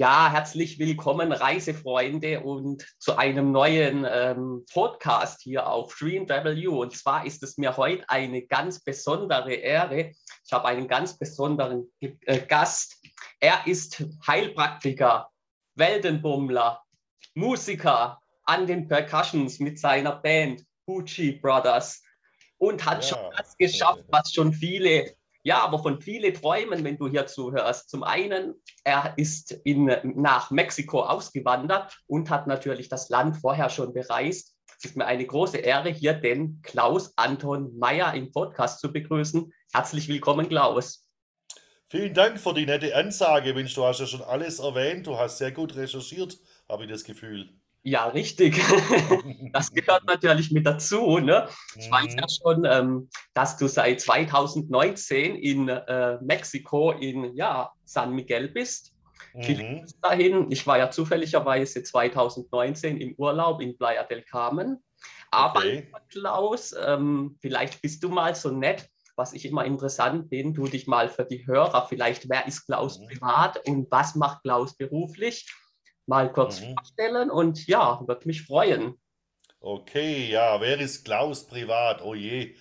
Ja, herzlich willkommen, Reisefreunde, und zu einem neuen ähm, Podcast hier auf DreamW. Und zwar ist es mir heute eine ganz besondere Ehre. Ich habe einen ganz besonderen äh, Gast. Er ist Heilpraktiker, Weltenbummler, Musiker an den Percussions mit seiner Band Gucci Brothers und hat ja. schon das geschafft, was schon viele ja, aber von viele träumen, wenn du hier zuhörst. Zum einen, er ist in, nach Mexiko ausgewandert und hat natürlich das Land vorher schon bereist. Es ist mir eine große Ehre, hier den Klaus Anton Meyer im Podcast zu begrüßen. Herzlich willkommen, Klaus. Vielen Dank für die nette Ansage. Mensch, du hast ja schon alles erwähnt. Du hast sehr gut recherchiert, habe ich das Gefühl. Ja, richtig. Das gehört natürlich mit dazu. Ne? Ich weiß ja mhm. schon, ähm, dass du seit 2019 in äh, Mexiko in ja, San Miguel bist. Mhm. dahin. Ich war ja zufälligerweise 2019 im Urlaub in Playa del Carmen. Aber okay. Klaus, ähm, vielleicht bist du mal so nett, was ich immer interessant bin, du dich mal für die Hörer, vielleicht wer ist Klaus mhm. privat und was macht Klaus beruflich? Mal kurz mhm. vorstellen und ja, würde mich freuen. Okay, ja, wer ist Klaus privat? Oh je,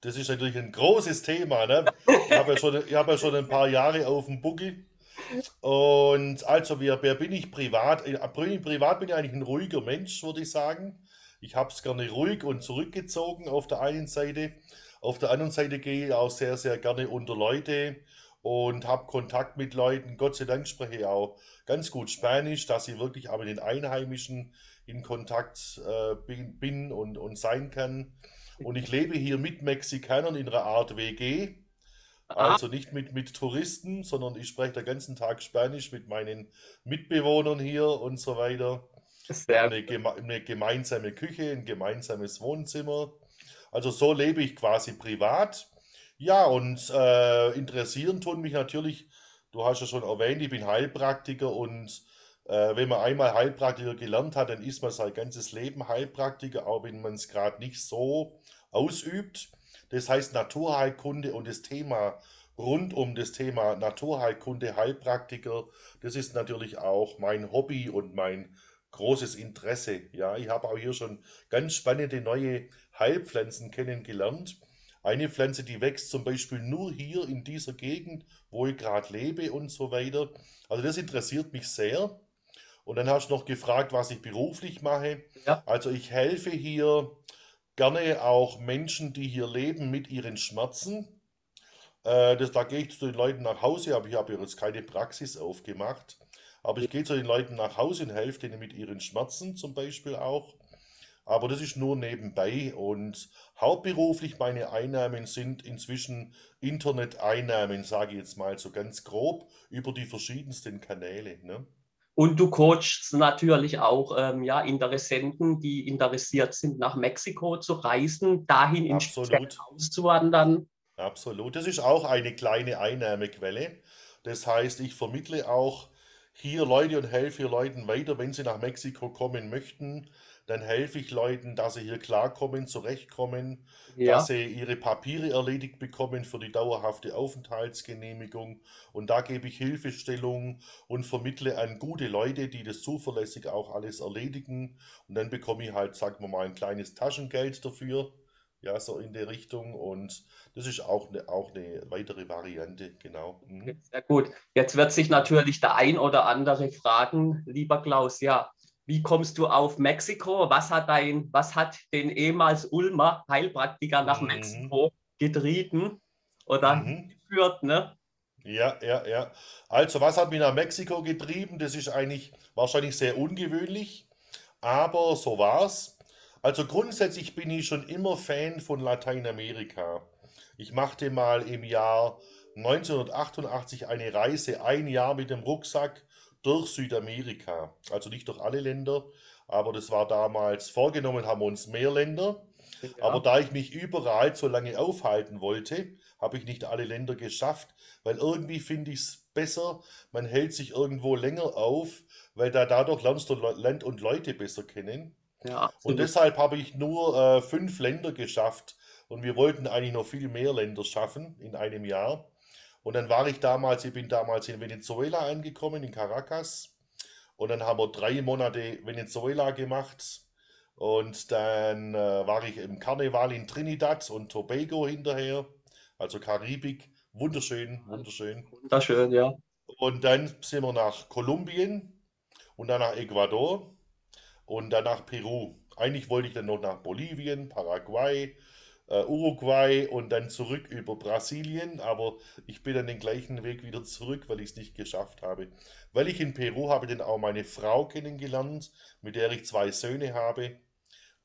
das ist natürlich ein großes Thema. Ne? Ich habe ja, schon, hab ja schon ein paar Jahre auf dem Buckel. Und also, wer, wer bin ich privat? Privat bin ich eigentlich ein ruhiger Mensch, würde ich sagen. Ich habe es gerne ruhig und zurückgezogen auf der einen Seite. Auf der anderen Seite gehe ich auch sehr, sehr gerne unter Leute und habe Kontakt mit Leuten. Gott sei Dank spreche ich auch ganz gut Spanisch, dass ich wirklich auch mit den Einheimischen in Kontakt äh, bin, bin, und, und sein kann. Und ich lebe hier mit Mexikanern in einer Art WG. Also nicht mit, mit Touristen, sondern ich spreche den ganzen Tag Spanisch mit meinen Mitbewohnern hier und so weiter. Eine, geme eine gemeinsame Küche, ein gemeinsames Wohnzimmer. Also so lebe ich quasi privat. Ja, und äh, interessieren tun mich natürlich, du hast ja schon erwähnt, ich bin Heilpraktiker und äh, wenn man einmal Heilpraktiker gelernt hat, dann ist man sein ganzes Leben Heilpraktiker, auch wenn man es gerade nicht so ausübt. Das heißt Naturheilkunde und das Thema rund um das Thema Naturheilkunde, Heilpraktiker, das ist natürlich auch mein Hobby und mein großes Interesse. Ja, ich habe auch hier schon ganz spannende neue Heilpflanzen kennengelernt. Eine Pflanze, die wächst zum Beispiel nur hier in dieser Gegend, wo ich gerade lebe und so weiter. Also das interessiert mich sehr. Und dann hast du noch gefragt, was ich beruflich mache. Ja. Also ich helfe hier gerne auch Menschen, die hier leben, mit ihren Schmerzen. Äh, das, da gehe ich zu den Leuten nach Hause, aber ich habe jetzt keine Praxis aufgemacht. Aber ich gehe zu den Leuten nach Hause und helfe denen mit ihren Schmerzen zum Beispiel auch. Aber das ist nur nebenbei und hauptberuflich meine Einnahmen sind inzwischen Internet-Einnahmen, sage ich jetzt mal so ganz grob, über die verschiedensten Kanäle. Ne? Und du coachst natürlich auch ähm, ja, Interessenten, die interessiert sind, nach Mexiko zu reisen, dahin in Absolut. auszuwandern. Absolut. Das ist auch eine kleine Einnahmequelle. Das heißt, ich vermittle auch hier Leute und helfe hier Leuten weiter, wenn sie nach Mexiko kommen möchten dann helfe ich Leuten, dass sie hier klarkommen, zurechtkommen, ja. dass sie ihre Papiere erledigt bekommen für die dauerhafte Aufenthaltsgenehmigung. Und da gebe ich Hilfestellung und vermittle an gute Leute, die das zuverlässig auch alles erledigen. Und dann bekomme ich halt, sagen wir mal, ein kleines Taschengeld dafür. Ja, so in der Richtung. Und das ist auch eine, auch eine weitere Variante, genau. Mhm. Sehr gut. Jetzt wird sich natürlich der ein oder andere fragen, lieber Klaus, ja, wie kommst du auf Mexiko? Was hat, dein, was hat den ehemals Ulmer Heilpraktiker nach mhm. Mexiko getrieben oder mhm. geführt? Ne? Ja, ja, ja. Also, was hat mich nach Mexiko getrieben? Das ist eigentlich wahrscheinlich sehr ungewöhnlich, aber so war es. Also grundsätzlich bin ich schon immer Fan von Lateinamerika. Ich machte mal im Jahr 1988 eine Reise, ein Jahr mit dem Rucksack durch Südamerika. Also nicht durch alle Länder, aber das war damals vorgenommen, haben wir uns mehr Länder. Ja. Aber da ich mich überall so lange aufhalten wollte, habe ich nicht alle Länder geschafft, weil irgendwie finde ich es besser, man hält sich irgendwo länger auf, weil da dadurch lernst du Land und Leute besser kennen. Ja, und deshalb habe ich nur äh, fünf Länder geschafft und wir wollten eigentlich noch viel mehr Länder schaffen in einem Jahr. Und dann war ich damals, ich bin damals in Venezuela angekommen, in Caracas. Und dann haben wir drei Monate Venezuela gemacht. Und dann äh, war ich im Karneval in Trinidad und Tobago hinterher, also Karibik. Wunderschön, wunderschön. Wunderschön, ja. Und dann sind wir nach Kolumbien und dann nach Ecuador und dann nach Peru. Eigentlich wollte ich dann noch nach Bolivien, Paraguay, äh, Uruguay und dann zurück über Brasilien, aber ich bin dann den gleichen Weg wieder zurück, weil ich es nicht geschafft habe. Weil ich in Peru habe dann auch meine Frau kennengelernt, mit der ich zwei Söhne habe.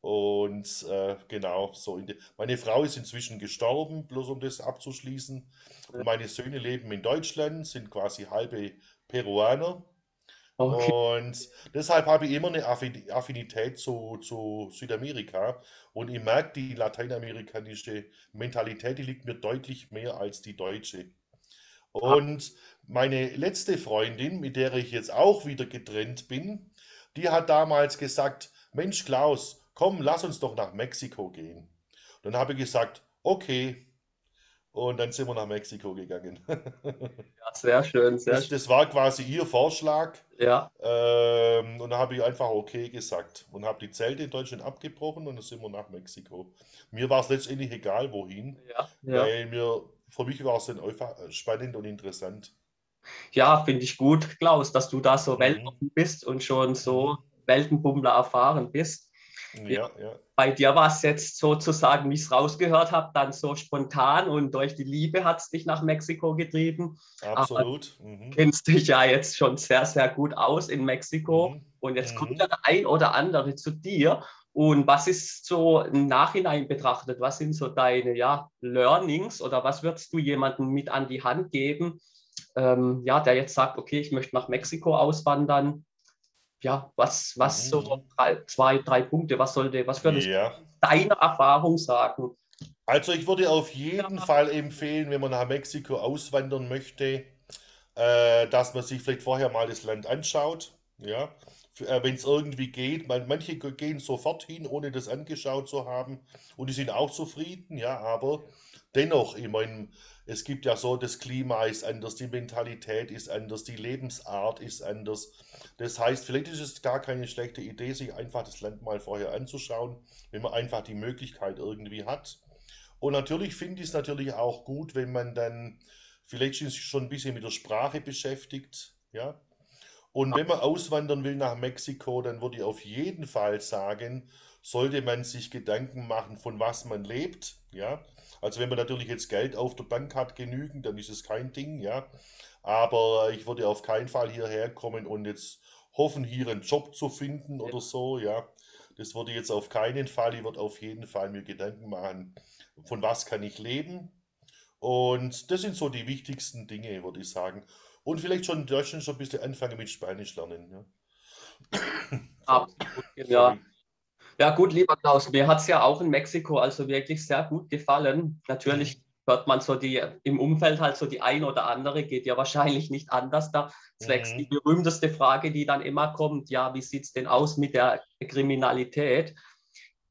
Und äh, genau, so de meine Frau ist inzwischen gestorben, bloß um das abzuschließen. Und meine Söhne leben in Deutschland, sind quasi halbe Peruaner. Okay. Und deshalb habe ich immer eine Affi- Affinität zu, zu Südamerika. Und ich merke, die lateinamerikanische Mentalität, die liegt mir deutlich mehr als die deutsche. Ah, Und meine letzte Freundin, mit der ich jetzt auch wieder getrennt bin, die hat damals gesagt, Mensch Klaus, komm, lass uns doch nach Mexiko gehen. Dann habe ich gesagt, okay. Und dann sind wir nach Mexiko gegangen. ja, sehr schön, sehr Das, schön. das war quasi ihr Vorschlag. Ja, Ähm, und da habe ich einfach okay gesagt und habe die Zelte in Deutschland abgebrochen und dann sind wir nach Mexiko. Mir war es letztendlich egal, wohin, ja, ja. weil mir, für mich war es dann einfach äh, spannend und interessant. Ja, finde ich gut, Klaus, dass du da so Mhm. weltoffen bist und schon so. Weltenbummler erfahren bist. Ja, Ja, bei dir war es jetzt sozusagen, wie ich es rausgehört habe, dann so spontan und durch die Liebe hat es dich nach Mexiko getrieben. Absolut. Mhm. kennst dich ja jetzt schon sehr, sehr gut aus in Mexiko. Mhm. Und jetzt kommt Mhm. ja der ein oder andere zu dir. Und was ist so im Nachhinein betrachtet? Was sind so deine ja, Learnings oder was würdest du jemandem mit an die Hand geben, ähm, ja, der jetzt sagt, okay, ich möchte nach Mexiko auswandern? Ja, was, was so Mhm. drei, zwei, drei Punkte, was sollte, was würdest du Ja. deiner Erfahrung sagen? Also ich würde auf jeden Fall empfehlen, wenn man nach Mexiko auswandern möchte, äh, dass man sich vielleicht vorher mal das Land anschaut. Ja, äh, wenn es irgendwie geht. Man, manche ge- gehen sofort hin, ohne das angeschaut zu haben. Und die sind auch zufrieden, ja, aber dennoch, ich meine, es gibt ja so, das Klima ist anders, die Mentalität ist anders, die Lebensart ist anders. Das heißt, vielleicht ist es gar keine schlechte Idee, sich einfach das Land mal vorher anzuschauen, wenn man einfach die Möglichkeit irgendwie hat. Und natürlich finde ich es natürlich auch gut, wenn man dann vielleicht schon ein bisschen mit der Sprache beschäftigt, ja. Und wenn man auswandern will nach Mexiko, dann würde ich auf jeden Fall sagen, sollte man sich Gedanken machen, von was man lebt, ja. Also wenn man natürlich jetzt Geld auf der Bank hat, genügend, dann ist es kein Ding, ja. Aber ich würde auf keinen Fall hierher kommen und jetzt hoffen, hier einen Job zu finden oder so, ja. Das würde jetzt auf keinen Fall. Ich würde auf jeden Fall mir Gedanken machen, von was kann ich leben? Und das sind so die wichtigsten Dinge, würde ich sagen. Und vielleicht schon in Deutschland schon ein bisschen anfangen mit Spanisch lernen. Ja. Absolut, ja. Ja, gut, lieber Klaus, mir hat es ja auch in Mexiko also wirklich sehr gut gefallen. Natürlich Mhm. hört man so die im Umfeld halt so die ein oder andere, geht ja wahrscheinlich nicht anders da. Zwecks die Mhm. berühmteste Frage, die dann immer kommt, ja, wie sieht es denn aus mit der Kriminalität?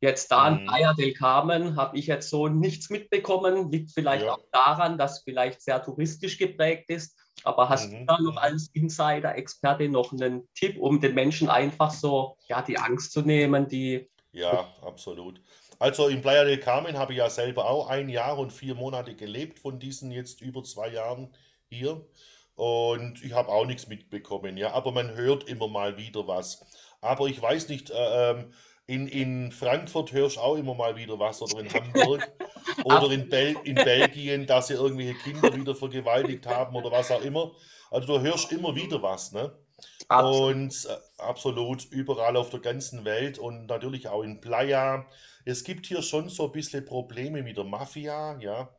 Jetzt da in Mhm. Playa del Carmen habe ich jetzt so nichts mitbekommen, liegt vielleicht Ja. auch daran, dass vielleicht sehr touristisch geprägt ist. Aber hast du Mhm. da noch Mhm. als Insider-Experte noch einen Tipp, um den Menschen einfach so ja, die Angst zu nehmen, die Ja, absolut. Also in Playa del Carmen habe ich ja selber auch ein Jahr und vier Monate gelebt von diesen jetzt über zwei Jahren hier. Und ich habe auch nichts mitbekommen, ja. Aber man hört immer mal wieder was. Aber ich weiß nicht, äh, ähm, in, in Frankfurt hörst du auch immer mal wieder was oder in Hamburg oder in, Bel in Belgien, dass sie irgendwelche Kinder wieder vergewaltigt haben oder was auch immer. Also du hörst immer wieder was, ne? Absolut Und äh, absolut überall auf der ganzen Welt und natürlich auch in Playa. Es gibt hier schon so ein bisschen Probleme mit der Mafia, ja.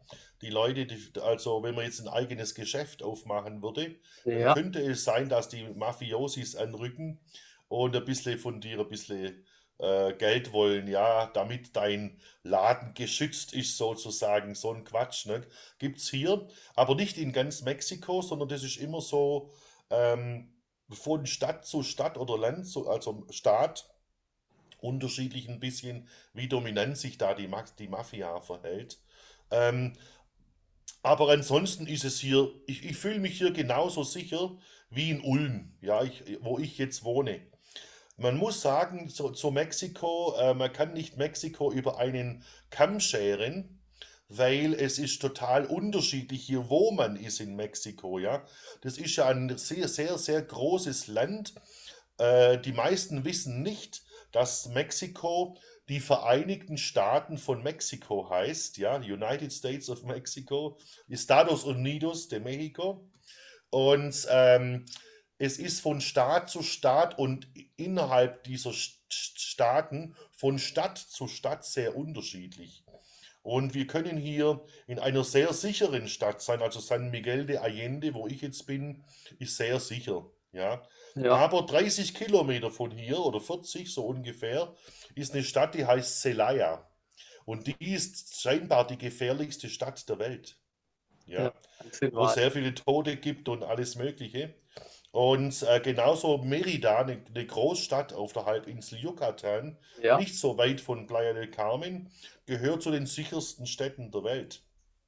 Die Leute, die, also wenn man jetzt ein eigenes Geschäft aufmachen würde, ja, könnte es sein, dass die Mafiosis anrücken und ein bisschen von dir ein bisschen äh, Geld wollen, ja, damit dein Laden geschützt ist, sozusagen. So ein Quatsch, ne? Gibt's hier, aber nicht in ganz Mexiko, sondern das ist immer so ähm, von Stadt zu Stadt oder Land, zu, also Staat, unterschiedlich ein bisschen, wie dominant sich da die, die Mafia verhält. Ähm, Aber ansonsten ist es hier, ich, ich fühle mich hier genauso sicher wie in Ulm, ja, ich, wo ich jetzt wohne. Man muss sagen, zu, zu Mexiko, äh, man kann nicht Mexiko über einen Kamm scheren, weil es ist total unterschiedlich hier, wo man ist in Mexiko, ja. Das ist ja ein sehr, sehr, sehr großes Land. Äh, die meisten wissen nicht, dass Mexiko die Vereinigten Staaten von Mexiko heißt, ja, United States of Mexico, Estados Unidos de Mexico. Und ähm, es ist von Staat zu Staat und innerhalb dieser Staaten von Stadt zu Stadt sehr unterschiedlich. Und wir können hier in einer sehr sicheren Stadt sein, also San Miguel de Allende, wo ich jetzt bin, ist sehr sicher. Ja. ja. Aber 30 Kilometer von hier oder 40 so ungefähr ist eine Stadt, die heißt Celaya. Und die ist scheinbar die gefährlichste Stadt der Welt. Ja. ja wo es sehr viele Tote gibt und alles Mögliche. Und äh, genauso Merida, eine, eine, Großstadt auf der Halbinsel Yucatan, ja. nicht so weit von Playa del Carmen, gehört zu den sichersten Städten der Welt.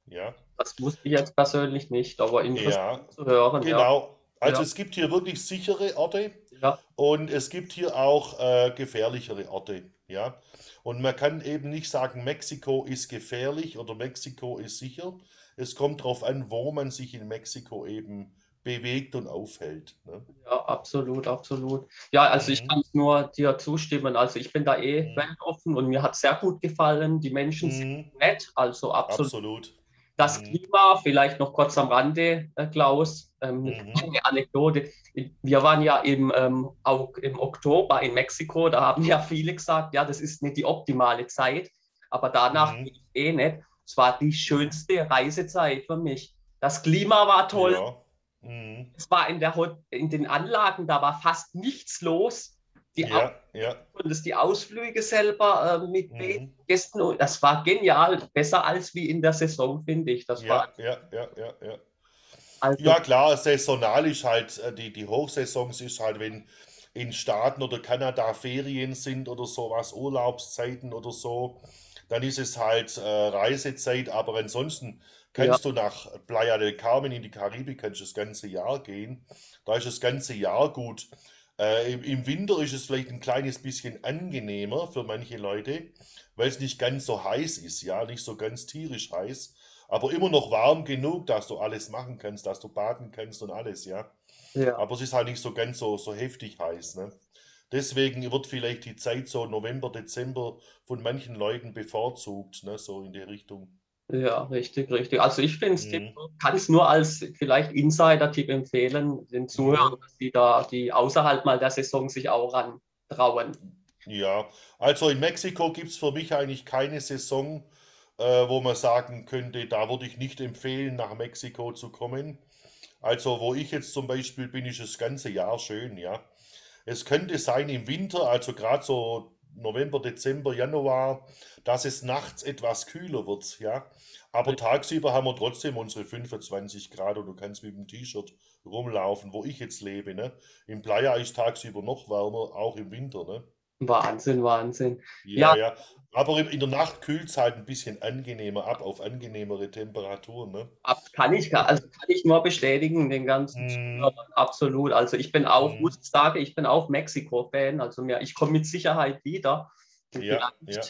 Ja. Das wusste ich jetzt persönlich nicht, aber interessant ja, zu hören. Genau. Ja. Also es gibt hier wirklich sichere Orte ja. und es gibt hier auch äh, gefährlichere Orte. Ja. Und man kann eben nicht sagen, Mexiko ist gefährlich oder Mexiko ist sicher. Es kommt darauf an, wo man sich in Mexiko eben bewegt und aufhält. Ne? Ja, absolut, absolut. Ja, also mhm. ich kann nur dir zustimmen. Also ich bin da eh mhm. weltoffen und mir hat sehr gut gefallen. Die Menschen mhm. sind nett, also absolut. absolut. Das mhm. Klima, vielleicht noch kurz am Rande, äh, Klaus, ähm, eine mhm. Anekdote. Wir waren ja im, ähm, auch im Oktober in Mexiko, da haben ja viele gesagt, ja, das ist nicht die optimale Zeit, aber danach mhm. eh nicht. Es war die schönste Reisezeit für mich. Das Klima war toll. Ja Mhm. Es war in, der, in den Anlagen, da war fast nichts los. Die ja, ja. Und das die Ausflüge selber äh, mit mhm. Gästen, das war genial, besser als wie in der Saison, finde ich. Das ja, war, ja, ja, ja, ja. Also, ja, klar, saisonal ist halt, äh, die, die Hochsaison ist halt, wenn in Staaten oder Kanada Ferien sind oder sowas, Urlaubszeiten oder so, dann ist es halt äh, Reisezeit, aber ansonsten Kannst ja. du nach Playa del Carmen in die Karibik, kannst du das ganze Jahr gehen. Da ist das ganze Jahr gut. Äh, im, Im Winter ist es vielleicht ein kleines bisschen angenehmer für manche Leute, weil es nicht ganz so heiß ist, ja, nicht so ganz tierisch heiß, aber immer noch warm genug, dass du alles machen kannst, dass du baden kannst und alles, ja. ja. Aber es ist halt nicht so ganz so, so heftig heiß, ne? Deswegen wird vielleicht die Zeit so November, Dezember von manchen Leuten bevorzugt, ne, so in der Richtung. Ja, richtig, richtig. Also ich finde es, mhm. kann es nur als vielleicht Insider-Tipp empfehlen, den Zuhörern, mhm. dass die da, die außerhalb mal der Saison sich auch rantrauen. Ja, also in Mexiko gibt es für mich eigentlich keine Saison, äh, wo man sagen könnte, da würde ich nicht empfehlen, nach Mexiko zu kommen. Also wo ich jetzt zum Beispiel bin, ist das ganze Jahr schön, ja. Es könnte sein im Winter, also gerade so November, Dezember, Januar, dass es nachts etwas kühler wird, ja. Aber tagsüber haben wir trotzdem unsere 25 Grad und du kannst mit dem T-Shirt rumlaufen, wo ich jetzt lebe, ne. Im Playa ist tagsüber noch wärmer, auch im Winter, ne. Wahnsinn, Wahnsinn. Ja, ja. ja. Aber in der Nacht kühlt es halt ein bisschen angenehmer ab, auf angenehmere Temperaturen. Ne? Ab, kann ich, also kann ich nur bestätigen, den ganzen mm. absolut. Also ich bin auch, mm. muss ich sagen, ich bin auch Mexiko-Fan. Also mir, ich komme mit Sicherheit wieder. Ja, ja.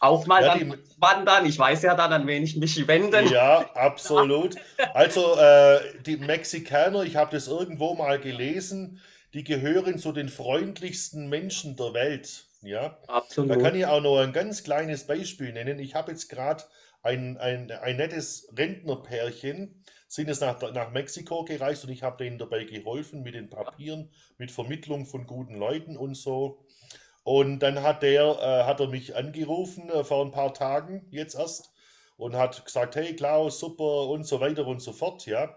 Auch mal ja, dann wandern. Ich weiß ja dann, an wen ich mich wenden. Ja, absolut. Also äh, die Mexikaner, ich habe das irgendwo mal gelesen, die gehören zu den freundlichsten Menschen der Welt. Ja, absolut. Da kann ich auch noch ein ganz kleines Beispiel nennen. Ich habe jetzt gerade ein, ein, ein nettes Rentnerpärchen, sind es nach, nach Mexiko gereist und ich habe denen dabei geholfen mit den Papieren, mit Vermittlung von guten Leuten und so. Und dann hat der, äh, hat er mich angerufen äh, vor ein paar Tagen, jetzt erst, und hat gesagt, hey Klaus, super und so weiter und so fort, ja.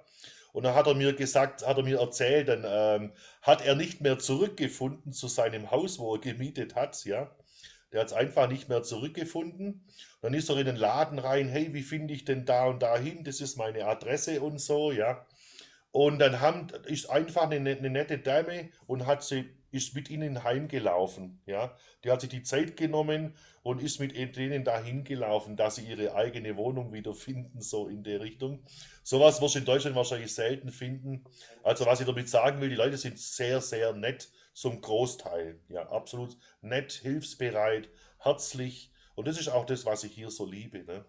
Und dann hat er mir gesagt, hat er mir erzählt, dann ähm, hat er nicht mehr zurückgefunden zu seinem Haus, wo er gemietet hat, ja. Der hat es einfach nicht mehr zurückgefunden. Dann ist er in den Laden rein, hey, wie finde ich denn da und da hin? Das ist meine Adresse und so, ja. Und dann haben, ist einfach eine, eine nette Dame und hat sie ist mit ihnen heimgelaufen. Ja? Die hat sich die Zeit genommen und ist mit denen dahin gelaufen, dass sie ihre eigene Wohnung wiederfinden, so in der Richtung. Sowas wirst du in Deutschland wahrscheinlich selten finden. Also was ich damit sagen will, die Leute sind sehr, sehr nett zum Großteil. Ja, absolut nett, hilfsbereit, herzlich. Und das ist auch das, was ich hier so liebe. Ne?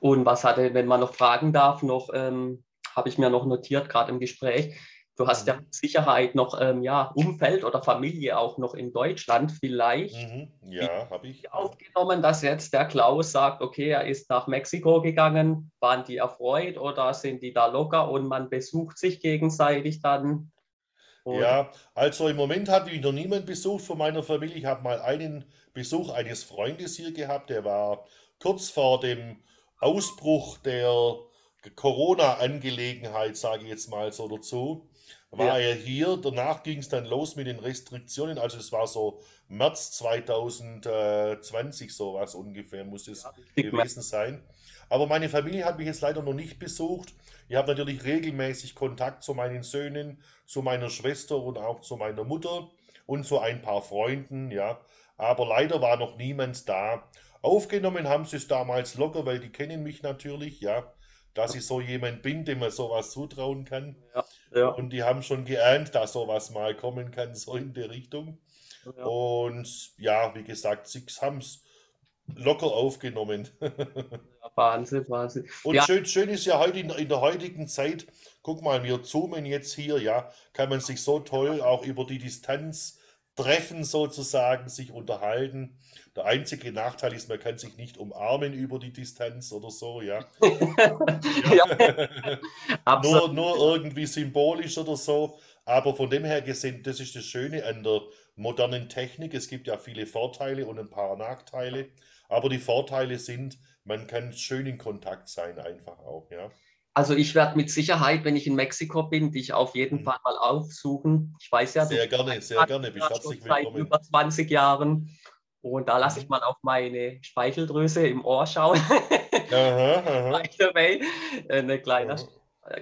Und was hatte, wenn man noch fragen darf, noch ähm, habe ich mir noch notiert, gerade im Gespräch, Du hast ja mhm. mit Sicherheit noch ähm, ja, Umfeld oder Familie auch noch in Deutschland vielleicht. Mhm. Ja, habe ich. Aufgenommen, dass jetzt der Klaus sagt, okay, er ist nach Mexiko gegangen. Waren die erfreut oder sind die da locker und man besucht sich gegenseitig dann? Oder? Ja, also im Moment hat mich noch niemand besucht von meiner Familie. Ich habe mal einen Besuch eines Freundes hier gehabt, der war kurz vor dem Ausbruch der Corona-Angelegenheit, sage ich jetzt mal so dazu war ja. er hier. Danach ging es dann los mit den Restriktionen. Also es war so März 2020 sowas ungefähr, muss es ja, gewesen sein. Aber meine Familie hat mich jetzt leider noch nicht besucht. Ich habe natürlich regelmäßig Kontakt zu meinen Söhnen, zu meiner Schwester und auch zu meiner Mutter und zu ein paar Freunden, ja. Aber leider war noch niemand da. Aufgenommen haben sie es damals locker, weil die kennen mich natürlich, ja dass ich so jemand bin, dem man sowas zutrauen kann. Ja, ja. Und die haben schon geahnt, dass sowas mal kommen kann, so in der Richtung. Ja. Und ja, wie gesagt, sie haben es locker aufgenommen. Wahnsinn, Wahnsinn. Und schön, schön ist ja heute in, in, der heutigen Zeit, guck mal, wir zoomen jetzt hier, ja, kann man sich so toll auch über die Distanz treffen sozusagen, sich unterhalten. Der einzige Nachteil ist, man kann sich nicht umarmen über die Distanz oder so, ja. ja. nur, nur irgendwie symbolisch oder so. Aber von dem her gesehen, das ist das Schöne an der modernen Technik. Es gibt ja viele Vorteile und ein paar Nachteile. Aber die Vorteile sind, man kann schön in Kontakt sein, einfach auch, ja. Also ich werde mit Sicherheit, wenn ich in Mexiko bin, dich auf jeden mhm. Fall mal aufsuchen. Ich weiß ja, sehr gerne, sehr gerne. Bist herzlich willkommen. Seit über 20 Jahren. Und da lasse ich mal auf meine Speicheldrüse im Ohr schauen. aha, aha. Ein kleiner,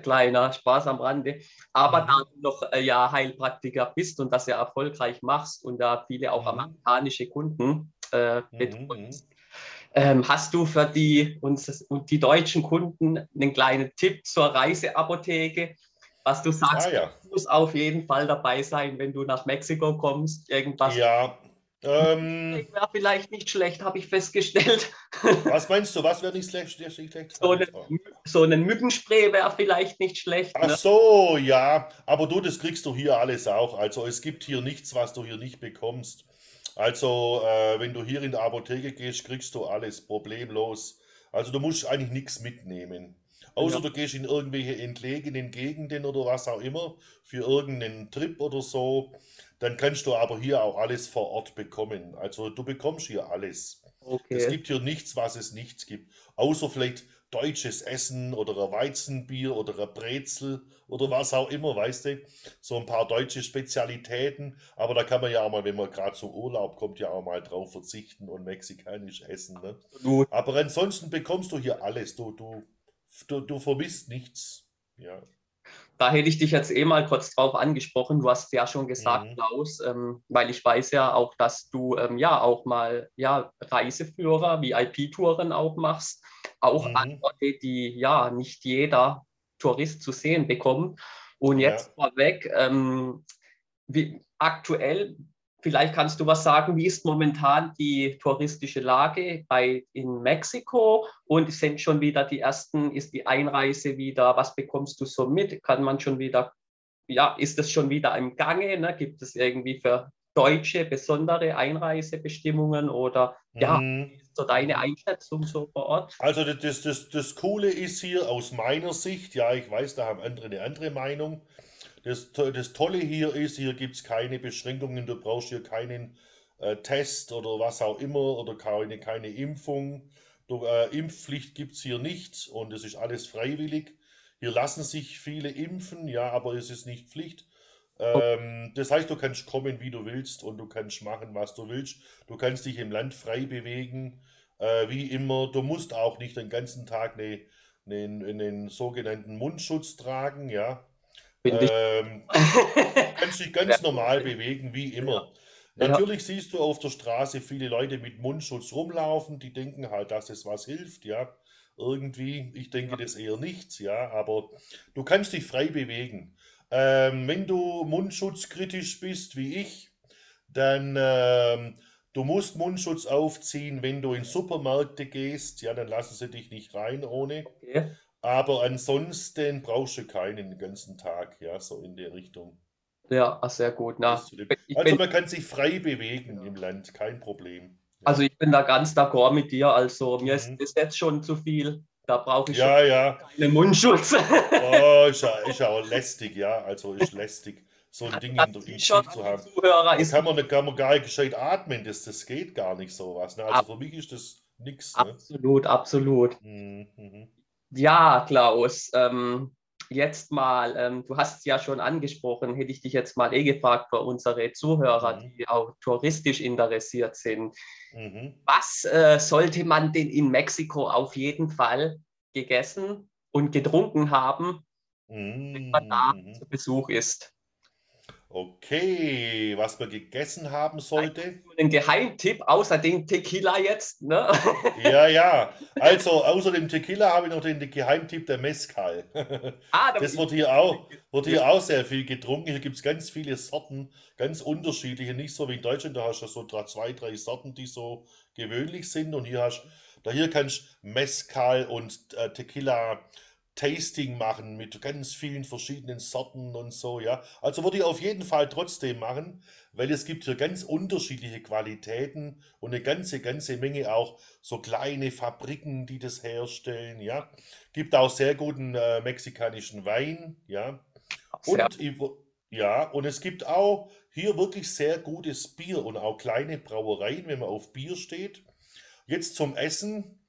kleiner Spaß am Rande. Aber mhm. da du noch äh, ja Heilpraktiker bist und das ja erfolgreich machst und da viele auch mhm. amerikanische Kunden äh, mhm, betreust, mhm. Ähm, hast du für die, uns, und die deutschen Kunden einen kleinen Tipp zur Reiseapotheke? Was du sagst, ah, ja. muss auf jeden Fall dabei sein, wenn du nach Mexiko kommst. Irgendwas. Ja, ähm, wäre vielleicht nicht schlecht, habe ich festgestellt. Was meinst du, was wäre nicht schlecht? So, eine, so ein Mückenspray wäre vielleicht nicht schlecht. Ach ne? so, ja, aber du, das kriegst du hier alles auch. Also es gibt hier nichts, was du hier nicht bekommst. Also äh, wenn du hier in der Apotheke gehst, kriegst du alles problemlos. Also du musst eigentlich nichts mitnehmen. Außer ja. du gehst in irgendwelche entlegenen Gegenden oder was auch immer für irgendeinen Trip oder so. Dann kannst du aber hier auch alles vor Ort bekommen. Also du bekommst hier alles. Okay. Es gibt hier nichts, was es nichts gibt. Außer vielleicht deutsches Essen oder ein Weizenbier oder ein Brezel oder was auch immer, weißt du? So ein paar deutsche Spezialitäten. Aber da kann man ja auch mal, wenn man gerade zum Urlaub kommt, ja auch mal drauf verzichten und mexikanisch essen. Ne? Aber ansonsten bekommst du hier alles. Du, du, du, du vermisst nichts. Ja da hätte ich dich jetzt eh mal kurz drauf angesprochen. Du hast ja schon gesagt, mhm. Klaus, ähm, weil ich weiß ja auch, dass du ähm, ja auch mal ja, Reiseführer, VIP-Touren auch machst. Auch mhm. an Orte, die ja nicht jeder Tourist zu sehen bekommt. Und jetzt ja. vorweg, ähm, wie, aktuell Vielleicht kannst du was sagen, wie ist momentan die touristische Lage bei, in Mexiko und sind schon wieder die ersten, ist die Einreise wieder, was bekommst du so mit? Kann man schon wieder, ja, ist das schon wieder im Gange? Ne? Gibt es irgendwie für Deutsche besondere Einreisebestimmungen oder ja, mhm. so deine Einschätzung so vor Ort? Also das, das, das Coole ist hier aus meiner Sicht, ja, ich weiß, da haben andere eine andere Meinung. Das, das Tolle hier ist, hier gibt es keine Beschränkungen, du brauchst hier keinen äh, Test oder was auch immer oder keine, keine Impfung. Du, äh, Impfpflicht gibt es hier nicht und es ist alles freiwillig. Hier lassen sich viele impfen, ja, aber es ist nicht Pflicht. Ähm, das heißt, du kannst kommen, wie du willst und du kannst machen, was du willst. Du kannst dich im Land frei bewegen, äh, wie immer. Du musst auch nicht den ganzen Tag einen, einen, einen sogenannten Mundschutz tragen, ja. Ähm, kannst dich ganz normal bewegen, wie immer. Ja. Natürlich siehst du auf der Straße viele Leute mit Mundschutz rumlaufen, die denken halt, dass es was hilft, ja. Irgendwie, ich denke das eher nichts, ja, aber du kannst dich frei bewegen. Ähm, wenn du mundschutzkritisch bist, wie ich, dann ähm, du musst Mundschutz aufziehen, wenn du in Supermärkte gehst, ja, dann lassen sie dich nicht rein ohne. Okay. Aber ansonsten brauchst du keinen den ganzen Tag, ja, so in der Richtung. Ja, ah, sehr gut. Na, Also man kann sich frei bewegen im Land, kein Problem. also Ja, ich bin da ganz d'accord mit dir. Also mir ist mhm. das jetzt schon zu viel. Da brauche ich ja, ja. einen Mundschutz. Oh, ist ja, ist ja auch lästig, ja. Also ist lästig, so ein Ding in, der- ist Gesicht zu haben. Zuhörer Da ist kann man, nicht- kann man gar nicht gescheit atmen, das, das geht gar nicht sowas. Ne? Also ab, für mich ist das nichts. Ne? absolut, absolut. Mhm, mhm. Ja, Klaus, ähm, jetzt mal, ähm, du hast es ja schon angesprochen, hätte ich dich jetzt mal eh gefragt für unsere Zuhörer, Mhm. die auch touristisch interessiert sind. Mhm. Was äh, sollte man denn in Mexiko auf jeden Fall gegessen und getrunken haben, wenn man da Mhm. zu Besuch ist? Okay, was man gegessen haben sollte. Ein Geheimtipp, außer den Tequila jetzt, ne? Ja, ja. Also außer dem Tequila habe ich noch den Geheimtipp der Mezcal. Ah, da, Das wird hier auch, wird hier auch sehr viel getrunken. Hier gibt es ganz viele Sorten, ganz unterschiedliche. Nicht so wie in Deutschland, da hast du so drei- zwei, drei Sorten, die so gewöhnlich sind. Und hier hast da hier kannst du Mezcal und äh, Tequila Tasting machen mit ganz vielen verschiedenen Sorten und so, ja. Also würde ich auf jeden Fall trotzdem machen, weil es gibt hier ganz unterschiedliche Qualitäten und eine ganze, ganze Menge auch so kleine Fabriken, die das herstellen, ja. Gibt auch sehr guten äh, mexikanischen Wein, ja. sehr, Und ja, und es gibt auch hier wirklich sehr gutes Bier und auch kleine Brauereien, wenn man auf Bier steht. Jetzt zum Essen.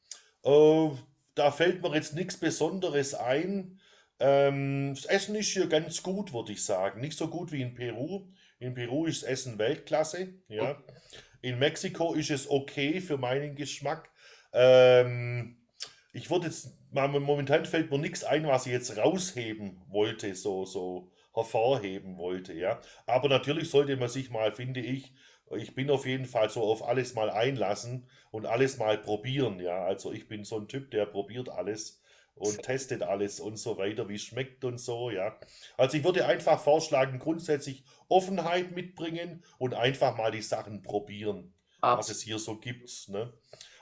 Äh, da fällt mir jetzt nichts Besonderes ein. Ähm, das Essen ist hier ganz gut, würde ich sagen. Nicht so gut wie in Peru. In Peru ist das Essen Weltklasse, ja. In Mexiko ist es okay für meinen Geschmack. Ähm, ich würde jetzt, momentan fällt mir nichts ein, was ich jetzt rausheben wollte, so, so hervorheben wollte, ja. Aber natürlich sollte man sich mal, finde ich, ich bin auf jeden Fall so auf alles mal einlassen und alles mal probieren, ja. Also ich bin so ein Typ, der probiert alles und testet alles und so weiter, wie es schmeckt und so, ja. Also ich würde einfach vorschlagen, grundsätzlich Offenheit mitbringen und einfach mal die Sachen probieren, was abs- es hier so gibt, ne?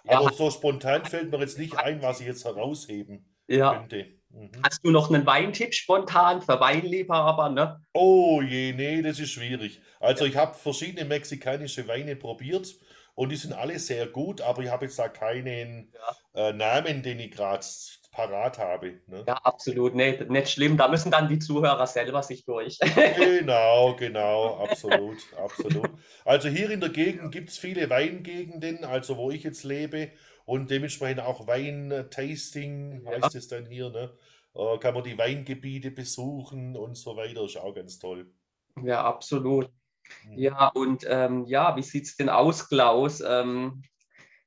ja, Aber so spontan fällt mir jetzt nicht ein, was ich jetzt herausheben ja. könnte. Mhm. Hast du noch einen Weintipp spontan für Weinliebhaber, ne? Oh je, nee, das ist schwierig. Also ich habe verschiedene mexikanische Weine probiert und die sind alle sehr gut, aber ich habe jetzt da keinen Ja. äh, Namen, den ich gerade parat habe. Ne? Ja, absolut. Nee, nicht schlimm. Da müssen dann die Zuhörer selber sich durch. Genau, genau, absolut, absolut. Also hier in der Gegend gibt es viele Weingegenden, also wo ich jetzt lebe und dementsprechend auch Weintasting Ja. heißt es dann hier, ne? Äh, kann man die Weingebiete besuchen und so weiter, ist auch ganz toll. Ja, absolut. Mhm. Ja, und ähm, ja, wie sieht es denn aus, Klaus? Ähm,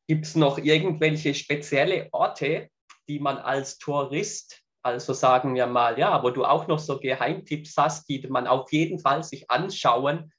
Gibt es noch irgendwelche spezielle Orte, die man als Tourist, also sagen wir mal, ja, wo du auch noch so Geheimtipps hast, die man auf jeden Fall sich anschauen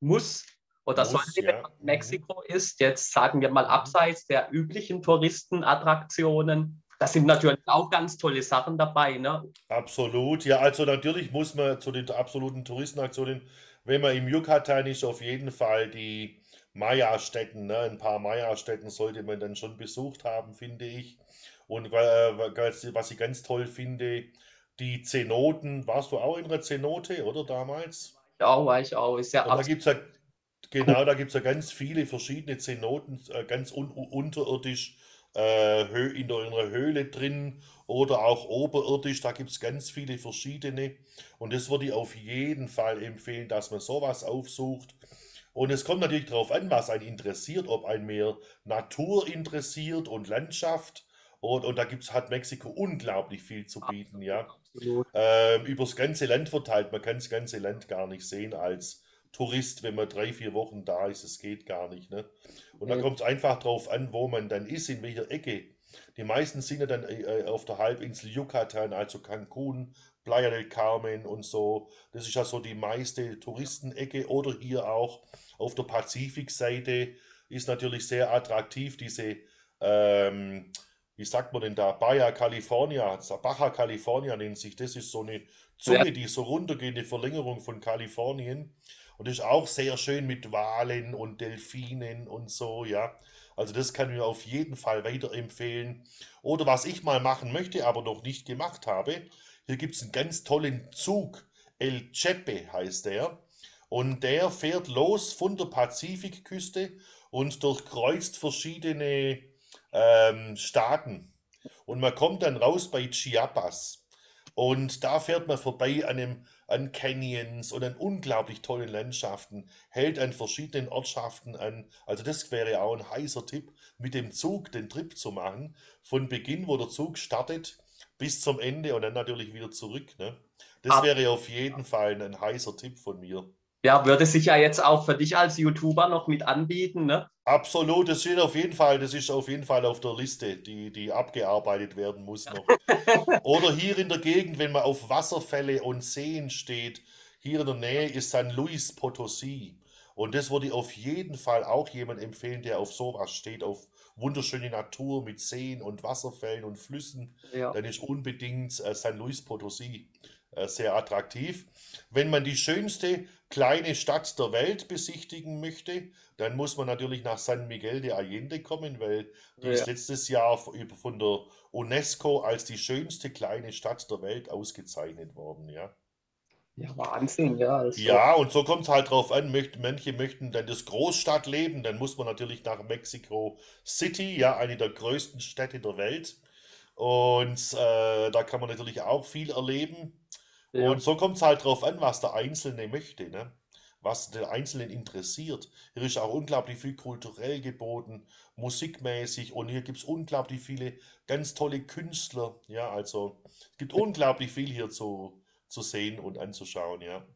muss oder Muss, sollte, wenn ja. man in Mhm. Mexiko ist, jetzt sagen wir mal Mhm. abseits der üblichen Touristenattraktionen. Da sind natürlich auch ganz tolle Sachen dabei, ne? Absolut, ja, also natürlich muss man zu den absoluten Touristenaktionen, wenn man im Yucatan ist, auf jeden Fall die Maya-Stätten, ne? Ein paar Maya-Stätten sollte man dann schon besucht haben, finde ich. Und ganz- was ich ganz toll finde, die Zenoten. Warst du auch in einer Zenote, oder damals? Ja, war ich auch. Ist ja Und da absolut gibt es ja, genau, da gibt es ja ganz viele verschiedene Zenoten, äh, ganz un un- unterirdisch äh, in einer Höhle drin oder auch oberirdisch. Da gibt es ganz viele verschiedene. Und das würde ich auf jeden Fall empfehlen, dass man sowas aufsucht. Und es kommt natürlich darauf an, was einen interessiert, ob einen mehr Natur interessiert und Landschaft. Und, und da gibt's, hat Mexiko unglaublich viel zu bieten, ja ähm, übers ganze Land verteilt. Man kann das ganze Land gar nicht sehen als Tourist, wenn man drei, vier Wochen da ist. Es geht gar nicht. Ne? Und da Nee. kommt es einfach drauf an, wo man dann ist, in welcher Ecke Die meisten sind ja dann äh, auf der Halbinsel Yucatan, also Cancun, Playa del Carmen und so. Das ist ja so die meiste Touristenecke. Oder hier auch auf der Pazifikseite ist natürlich sehr attraktiv diese, ähm, wie sagt man denn da, Baja California, Baja California nennt sich. Das ist so eine Zunge, ja. die so runtergehende Verlängerung von Kalifornien. Und ist auch sehr schön mit Walen und Delfinen und so, ja. Also das kann ich auf jeden Fall weiterempfehlen. Oder was ich mal machen möchte, aber noch nicht gemacht habe, hier gibt es einen ganz tollen Zug. El Chepe heißt der. Und der fährt los von der Pazifikküste und durchkreuzt verschiedene ähm, Staaten. Und man kommt dann raus bei Chiapas. Und da fährt man vorbei an einem an Canyons und an unglaublich tollen Landschaften, hält an verschiedenen Ortschaften an. Also das wäre auch ein heißer Tipp, mit dem Zug den Trip zu machen. Von Beginn, wo der Zug startet, bis zum Ende und dann natürlich wieder zurück. Ne? Das Ab wäre auf jeden Fall ein heißer Tipp von mir. Ja, würde sich ja jetzt auch für dich als YouTuber noch mit anbieten, ne? Absolut, das steht auf jeden Fall, das ist auf jeden Fall auf der Liste, die, die abgearbeitet werden muss noch. Oder hier in der Gegend, wenn man auf Wasserfälle und Seen steht, hier in der Nähe ist San Luis Potosí. Und das würde ich auf jeden Fall auch jemand empfehlen, der auf sowas steht, auf wunderschöne Natur mit Seen und Wasserfällen und Flüssen. Ja. Dann ist unbedingt äh, San Luis Potosí äh, sehr attraktiv. Wenn man die schönste kleine Stadt der Welt besichtigen möchte, dann muss man natürlich nach San Miguel de Allende kommen, weil die ja. ist letztes Jahr von der UNESCO als die schönste kleine Stadt der Welt ausgezeichnet worden. Ja. Ja, Wahnsinn, ja. Also. Ja, und so kommt es halt drauf an, möcht, manche möchten dann das Großstadtleben, dann muss man natürlich nach Mexico City, ja, eine der größten Städte der Welt. Und äh, da kann man natürlich auch viel erleben. Ja. Und so kommt es halt drauf an, was der Einzelne möchte, ne? was den Einzelnen interessiert. Hier ist auch unglaublich viel kulturell geboten, musikmäßig und hier gibt es unglaublich viele ganz tolle Künstler. Ja, also es gibt unglaublich viel hier zu, zu sehen und anzuschauen, ja.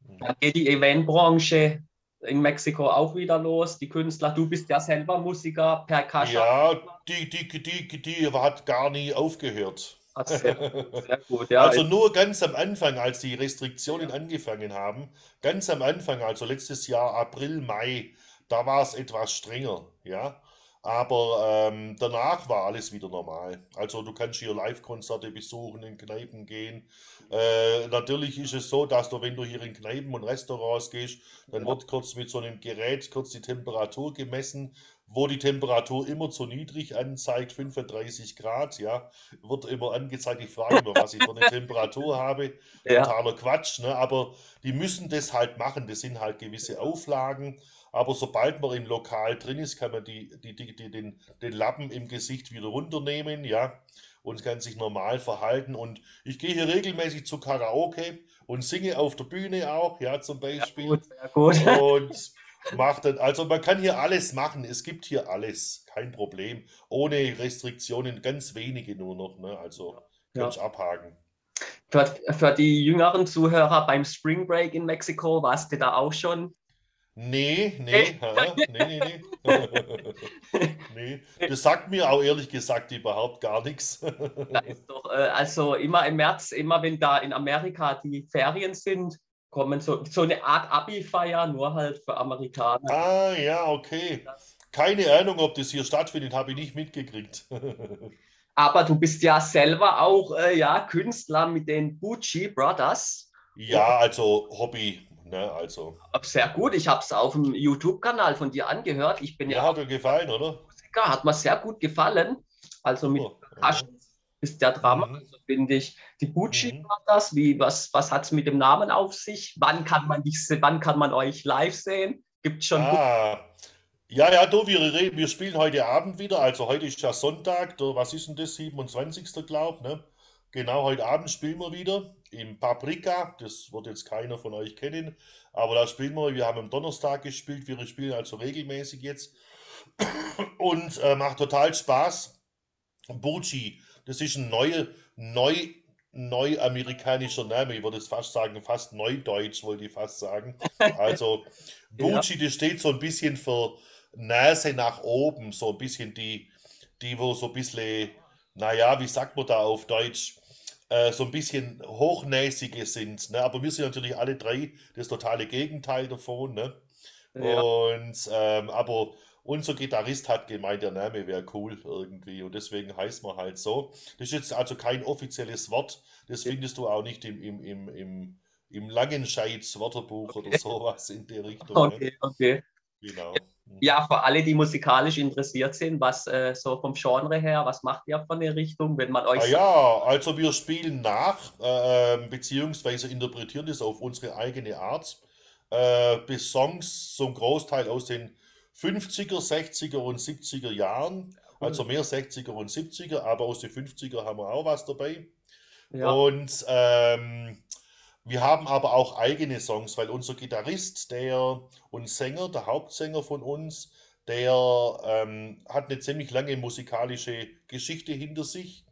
Mhm. Dann geht die Eventbranche in Mexiko auch wieder los. Die Künstler, du bist ja selber Musiker, Percussion. Ja, die, die, die, die hat gar nie aufgehört. Sehr, sehr gut, ja. Also nur ganz am Anfang, als die Restriktionen ja. angefangen haben, ganz am Anfang, also letztes Jahr April, Mai, da war es etwas strenger, ja. Aber ähm, danach war alles wieder normal. Also du kannst hier Live-Konzerte besuchen, in Kneipen gehen. Äh, natürlich ist es so, dass du, wenn du hier in Kneipen und Restaurants gehst, dann wird kurz mit so einem Gerät kurz die Temperatur gemessen wo die Temperatur immer zu niedrig anzeigt, 35 Grad, ja, wird immer angezeigt. Ich frage immer, was ich für eine Temperatur habe. Ja. Totaler Quatsch, ne? aber die müssen das halt machen. Das sind halt gewisse Auflagen. Aber sobald man im Lokal drin ist, kann man die, die, die, die den, den Lappen im Gesicht wieder runternehmen, ja, und kann sich normal verhalten. Und ich gehe hier regelmäßig zu Karaoke und singe auf der Bühne auch, ja, zum Beispiel. Sehr gut, sehr gut. Und macht dann, also man kann hier alles machen. Es gibt hier alles, kein Problem. Ohne Restriktionen, ganz wenige nur noch. Ne? Also ja. kannst abhaken. Für, für die jüngeren Zuhörer beim Spring Break in Mexiko, warst du da auch schon? Nee, nee, nee, nee, nee. nee. Das sagt mir auch ehrlich gesagt überhaupt gar nichts. Doch, äh, also immer im März, immer wenn da in Amerika die Ferien sind, kommen so, so eine Art Abi-Feier, nur halt für Amerikaner. Ah, ja, okay. Keine Ahnung, ob das hier stattfindet, habe ich nicht mitgekriegt. Aber du bist ja selber auch äh, ja, Künstler mit den Gucci Brothers. Ja, also Hobby. Ne, also. Sehr gut, ich habe es auf dem YouTube-Kanal von dir angehört. Ich bin ja, ja hat dir gefallen, oder? Musiker, hat mir sehr gut gefallen. Also mit oh, ist der Drama, mhm. also finde ich. Die Gucci mhm. war das. Wie, was was hat es mit dem Namen auf sich? Wann kann man dich, wann kann man euch live sehen? Gibt schon. Ah. Ja, ja, du, wir, wir spielen heute Abend wieder. Also heute ist ja Sonntag, der, was ist denn das? 27. glaube ich, ne? Genau, heute Abend spielen wir wieder im Paprika. Das wird jetzt keiner von euch kennen. Aber da spielen wir, wir haben am Donnerstag gespielt. Wir spielen also regelmäßig jetzt. Und äh, macht total Spaß. Bucci das ist ein neuer, neu, neuamerikanischer Name. Ich würde es fast sagen, fast neudeutsch, wollte ich fast sagen. Also Gucci, ja. das steht so ein bisschen für Nase nach oben, so ein bisschen die, die wo so ein bisschen, naja, wie sagt man da auf Deutsch, äh, so ein bisschen hochnäsige sind. Ne? Aber wir sind natürlich alle drei das totale Gegenteil davon. Ne? Ja. Und ähm, aber unser Gitarrist hat gemeint, der Name wäre cool irgendwie und deswegen heißt man halt so. Das ist jetzt also kein offizielles Wort, das findest du auch nicht im, im, im, im, im Langenscheids Wörterbuch oder Okay. sowas in der Richtung. Ne? Okay, okay. Genau. Mhm. Ja, für alle, die musikalisch interessiert sind, was äh, so vom Genre her, was macht ihr von der Richtung, wenn man euch Ah ja, also wir spielen nach, äh, ähm, beziehungsweise interpretieren das auf unsere eigene Art. Äh, bis Songs zum Großteil aus den 50er, 60er und 70er Jahren. Also mehr 60er und 70er, aber aus den 50er haben wir auch was dabei. ja, Und ähm, wir haben aber auch eigene Songs, weil unser Gitarrist, der und Sänger, der Hauptsänger von uns, der ähm, hat eine ziemlich lange musikalische Geschichte hinter sich.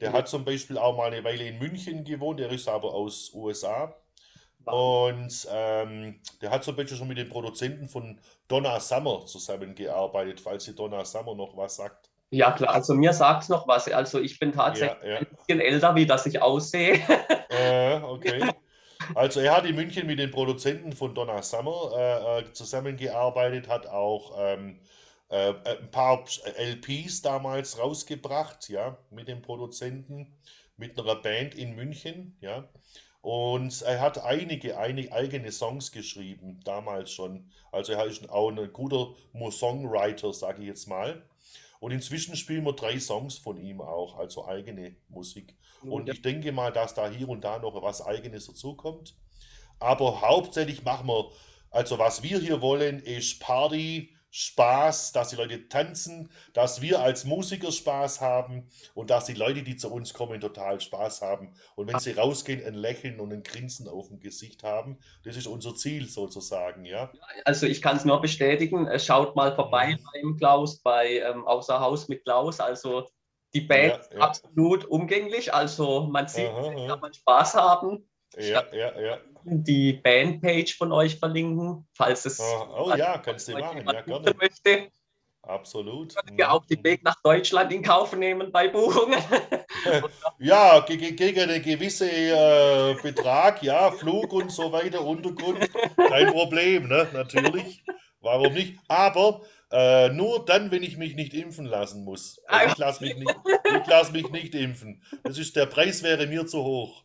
Der Ja. hat zum Beispiel auch mal eine Weile in München gewohnt, der ist aber aus USA. Und ähm, der hat zum Beispiel schon mit den Produzenten von Donna Summer zusammengearbeitet, falls ihr Donna Summer noch was sagt. ja klar, also mir sagt es noch was. Also ich bin tatsächlich Ja, ja. ein bisschen älter, wie das ich aussehe. Äh, okay. Also er hat in München mit den Produzenten von Donna Summer äh, äh, zusammengearbeitet, hat auch ähm, äh, ein paar LPs damals rausgebracht, ja, mit den Produzenten, mit einer Band in München, ja. Und er hat einige, einige eigene Songs geschrieben, damals schon. Also er ist auch ein guter Songwriter, sage ich jetzt mal. Und inzwischen spielen wir drei Songs von ihm auch, also eigene Musik. Und ich denke mal, dass da hier und da noch was Eigenes dazukommt. Aber hauptsächlich machen wir, also was wir hier wollen, ist Party, Spaß, dass die Leute tanzen, dass wir als Musiker Spaß haben und dass die Leute, die zu uns kommen, total Spaß haben. Und wenn sie rausgehen, ein Lächeln und ein Grinsen auf dem Gesicht haben. Das ist unser Ziel sozusagen, ja. Also ich kann es nur bestätigen. Äh, Schaut mal vorbei Mhm. beim Klaus, bei ähm, Außer Haus mit Klaus. Also die Band Ja, ist ja. absolut umgänglich. Also man sieht, Aha, aha. kann man Spaß haben. Ja, ja, ja. Die Bandpage von euch verlinken, falls es Ah, Oh ja, kannst du machen, ja, gerne. möchte. Absolut. Könnt ihr auch den Weg nach Deutschland in Kauf nehmen bei Buchungen. Ja, ge ge- gegen einen gewissen äh, Betrag, ja, Flug und so weiter, Unterkunft, kein Problem, ne? Natürlich. Warum nicht? Aber äh, nur dann, wenn ich mich nicht impfen lassen muss. Also ich lasse mich nicht, ich lass mich nicht impfen. Das ist, der Preis wäre mir zu hoch.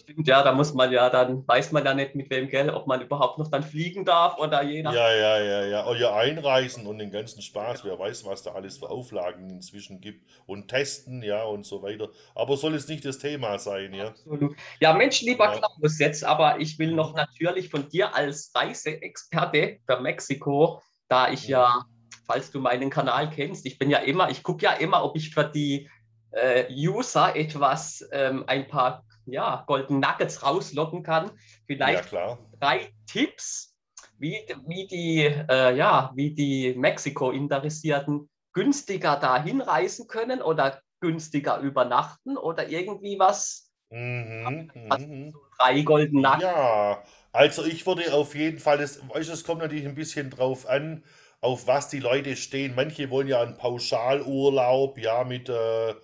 Stimmt, ja, da muss man ja, dann weiß man ja nicht mit wem, gell, ob man überhaupt noch dann fliegen darf oder je nach. Ja, ja, ja, ja. Euer Einreisen und den ganzen Spaß, wer weiß, was da alles für Auflagen inzwischen gibt. Und testen, ja, und so weiter. Aber soll es nicht das Thema sein, ja? Absolut. Ja, Mensch, lieber Ja. Klaus, jetzt aber ich will noch natürlich von dir als Reiseexperte für Mexiko, da ich ja, falls du meinen Kanal kennst, ich bin ja immer, ich gucke ja immer, ob ich für die äh, User etwas, ähm, ein paar ja, Golden Nuggets rauslocken kann. Ja, Vielleicht klar. drei Tipps, wie, wie die, äh, ja, wie die Mexiko-Interessierten günstiger dahin reisen können oder günstiger übernachten oder irgendwie was. Mhm, mhm. so drei Golden Nuggets. Ja, also ich würde auf jeden Fall, du, es kommt natürlich ein bisschen drauf an, auf was die Leute stehen. Manche wollen ja einen Pauschalurlaub, ja, mit äh,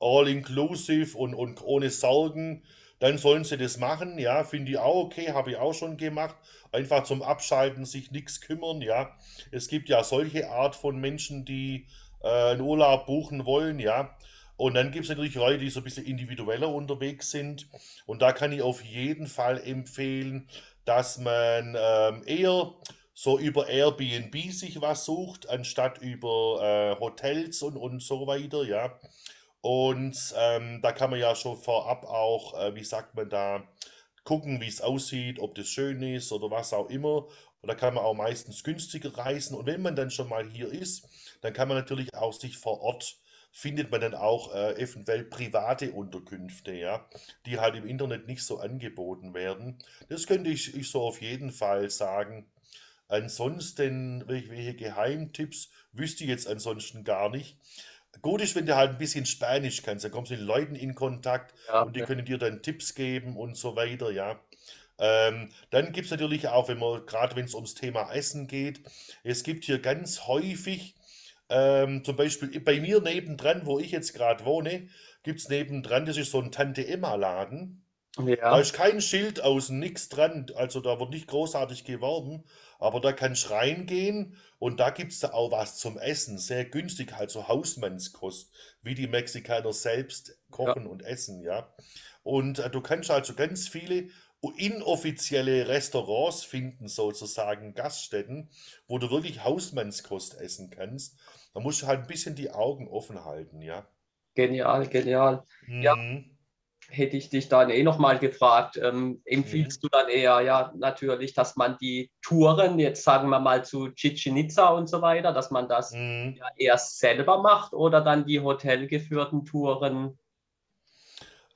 All-Inclusive und, und ohne Sorgen. Dann sollen sie das machen, ja, finde ich auch okay, habe ich auch schon gemacht. Einfach zum Abschalten, sich nichts kümmern, ja. Es gibt ja solche Art von Menschen, die äh, einen Urlaub buchen wollen, ja. Und dann gibt es natürlich Leute, die so ein bisschen individueller unterwegs sind. Und da kann ich auf jeden Fall empfehlen, dass man ähm, eher so über Airbnb sich was sucht, anstatt über äh, Hotels und, und so weiter, ja. Und ähm, da kann man ja schon vorab auch, äh, wie sagt man da, gucken, wie es aussieht, ob das schön ist oder was auch immer. Und da kann man auch meistens günstiger reisen. Und wenn man dann schon mal hier ist, dann kann man natürlich auch sich vor Ort findet man dann auch äh, eventuell private Unterkünfte, ja, die halt im Internet nicht so angeboten werden. Das könnte ich, ich so auf jeden Fall sagen. Ansonsten, welche, Geheimtipps wüsste ich jetzt ansonsten gar nicht. Gut ist, wenn du halt ein bisschen Spanisch kannst, dann kommst du mit den Leuten in Kontakt Ja, und die können dir dann Tipps geben und so weiter, ja. Ähm, dann gibt es natürlich auch, wenn man, gerade wenn es ums Thema Essen geht, es gibt hier ganz häufig Ähm, zum Beispiel bei mir nebendran, wo ich jetzt gerade wohne, gibt es nebendran, das ist so ein Tante-Emma-Laden. Da Ja, ist kein Schild außen, nichts dran. Also da wird nicht großartig geworben. Aber da kannst du reingehen und da gibt es da auch was zum Essen. Sehr günstig, halt so Hausmannskost, wie die Mexikaner selbst ja, kochen und essen, ja. Und äh, du kannst also ganz viele inoffizielle Restaurants finden, sozusagen Gaststätten, wo du wirklich Hausmannskost essen kannst. Da musst du halt ein bisschen die Augen offen halten, ja. genial, genial. Ja, Mhm. hätte ich dich dann eh nochmal gefragt, ähm, Mhm. empfiehlst du dann eher, ja, natürlich, dass man die Touren, jetzt sagen wir mal zu Chichen Itza und so weiter, dass man das Mhm. ja eher selber macht oder dann die hotelgeführten Touren?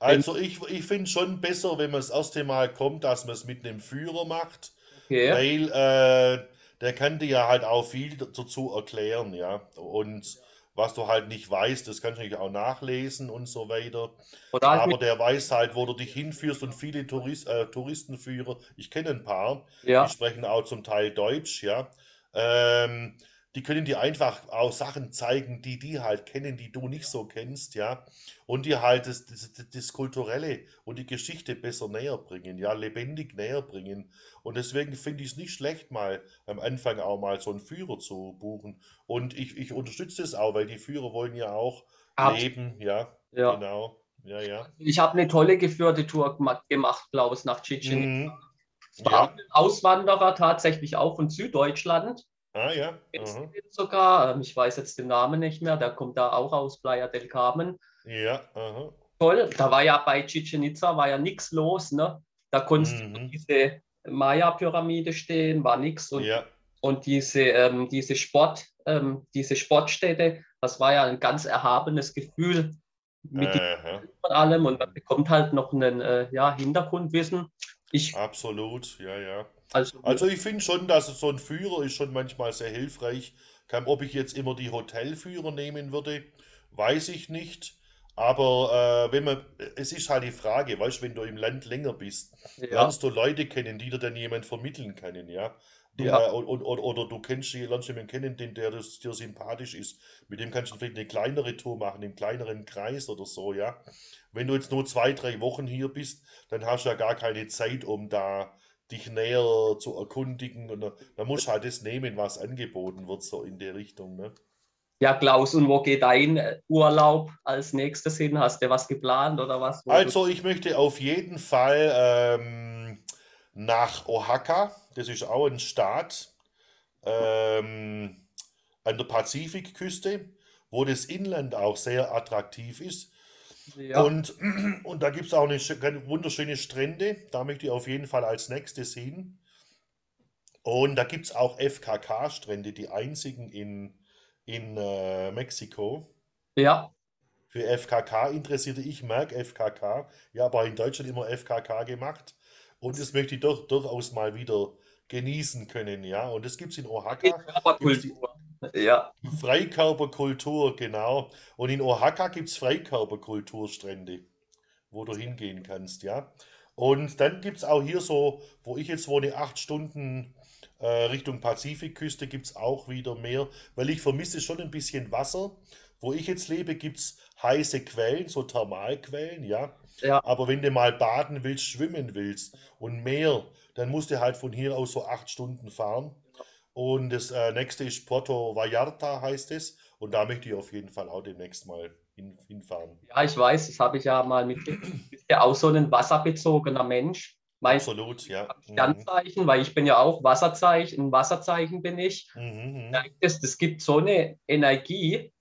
Also ich, ich finde schon besser, wenn man das erste Mal kommt, dass man es mit einem Führer macht, okay, weil äh, der kann dir ja halt auch viel dazu erklären, ja. Und was du halt nicht weißt, das kannst du natürlich auch nachlesen und so weiter. oder halt Aber der weiß halt, wo du dich hinführst und viele Tourist, äh, Touristenführer, ich kenne ein paar, die ja, sprechen auch zum Teil Deutsch, ja. Ähm, die können dir einfach auch Sachen zeigen, die die halt kennen, die du nicht so kennst, ja. Und dir halt das, das, das, das Kulturelle und die Geschichte besser näher bringen, ja, lebendig näher bringen. Und deswegen finde ich es nicht schlecht, mal am Anfang auch mal so einen Führer zu buchen. Und ich, ich unterstütze es auch, weil die Führer wollen ja auch absolut, leben, ja, ja. genau, ja, ja. Ich habe eine tolle geführte Tour gema- gemacht, Klaus, nach Chichen Itza. Mhm. Es Ja, Auswanderer, tatsächlich auch von Süddeutschland. Ah ja, du aha. den sogar? Ähm, Ich weiß jetzt den Namen nicht mehr. Der kommt da auch aus Playa del Carmen. Ja, aha. Toll. Da war ja bei Chichen Itza war ja nichts los. Ne? Da konntest du Mhm. diese Maya-Pyramide stehen, war nichts. Und, Ja, und diese, ähm, diese, Sport, ähm, diese Sportstätte, das war ja ein ganz erhabenes Gefühl mit von allem. Und man bekommt halt noch einen äh, ja, Hintergrundwissen. Ich, Absolut, ja, ja. Also, Also ich finde schon, dass so ein Führer ist schon manchmal sehr hilfreich. Kann, ob ich jetzt immer die Hotelführer nehmen würde, weiß ich nicht. Aber äh, wenn man, es ist halt die Frage, weißt du, wenn du im Land länger bist, ja, lernst du Leute kennen, die dir dann jemand vermitteln können, ja. Die, ja, äh, und, und, oder, oder du kennst, lernst jemanden kennen, den, der das, dir sympathisch ist. Mit dem kannst du vielleicht eine kleinere Tour machen, im kleineren Kreis oder so, ja. Wenn du jetzt nur zwei, drei Wochen hier bist, dann hast du ja gar keine Zeit, um da dich näher zu erkundigen. Und da, da musst du halt das nehmen, was angeboten wird, so in der Richtung, ne? Ja, Klaus, und wo geht dein äh, Urlaub als nächstes hin? Hast du was geplant oder was? Also, ich möchte auf jeden Fall ähm, nach Oaxaca. Das ist auch ein Staat ähm, an der Pazifikküste, wo das Inland auch sehr attraktiv ist. Ja, Und, und da gibt es auch eine wunderschöne Strände. Da möchte ich auf jeden Fall als nächstes hin. Und da gibt es auch FKK-Strände, die einzigen in, in äh, Mexiko. ja, Für FKK interessierte ich mag FKK. Ja, aber in Deutschland immer FKK gemacht. Und das möchte ich doch durchaus mal wieder genießen können, ja. Und das gibt es in Oaxaca. Die Körperkultur. Ja, Freikörperkultur, genau. Und in Oaxaca gibt es Freikörperkulturstrände, wo du hingehen kannst, ja. Und dann gibt es auch hier so, wo ich jetzt wohne, acht Stunden äh, Richtung Pazifikküste, gibt es auch wieder mehr, weil ich vermisse schon ein bisschen Wasser. Wo ich jetzt lebe, gibt es heiße Quellen, so Thermalquellen, ja. ja, Aber wenn du mal baden willst, schwimmen willst und Meer, dann musst du halt von hier aus so acht Stunden fahren. Und das äh, nächste ist Puerto Vallarta, heißt es. Und da möchte ich auf jeden Fall auch demnächst mal hin, hinfahren. ja, ich weiß, das habe ich ja mal mitgekriegt. Bist ja auch so ein wasserbezogener Mensch. Meinst Absolut, ja. Mhm. Sternzeichen? Weil ich bin ja auch Wasserzeichen, ein Wasserzeichen bin ich. Mhm, mhm. Das, das gibt so eine Energie.